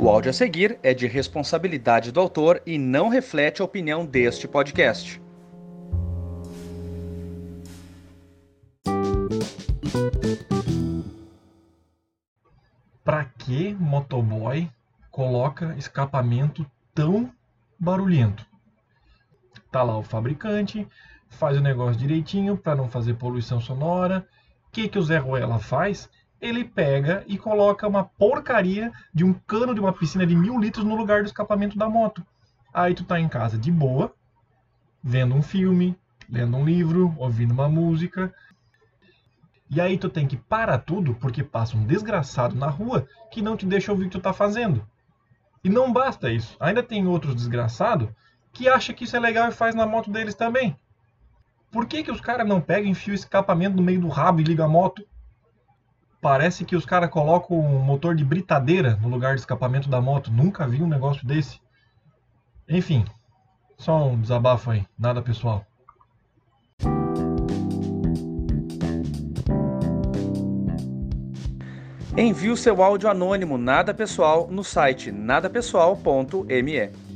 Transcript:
O áudio a seguir é de responsabilidade do autor e não reflete a opinião deste podcast. Pra que motoboy coloca escapamento tão barulhento? Tá lá o fabricante, faz o negócio direitinho para não fazer poluição sonora. O que, que o Zé Ruela faz? Ele pega e coloca uma porcaria de um cano de uma piscina de mil litros no lugar do escapamento da moto. Aí tu tá em casa de boa, vendo um filme, lendo um livro, ouvindo uma música. E aí tu tem que parar tudo porque passa um desgraçado na rua que não te deixa ouvir o que tu tá fazendo. E não basta isso, ainda tem outros desgraçados que acha que isso é legal e faz na moto deles também. Por que, que os caras não pegam, enfiam o escapamento no meio do rabo e ligam a moto? Parece que os caras colocam um motor de britadeira no lugar do escapamento da moto. Nunca vi um negócio desse. Enfim, só um desabafo aí, nada pessoal. Envie o seu áudio anônimo nada pessoal no site nadapessoal.me.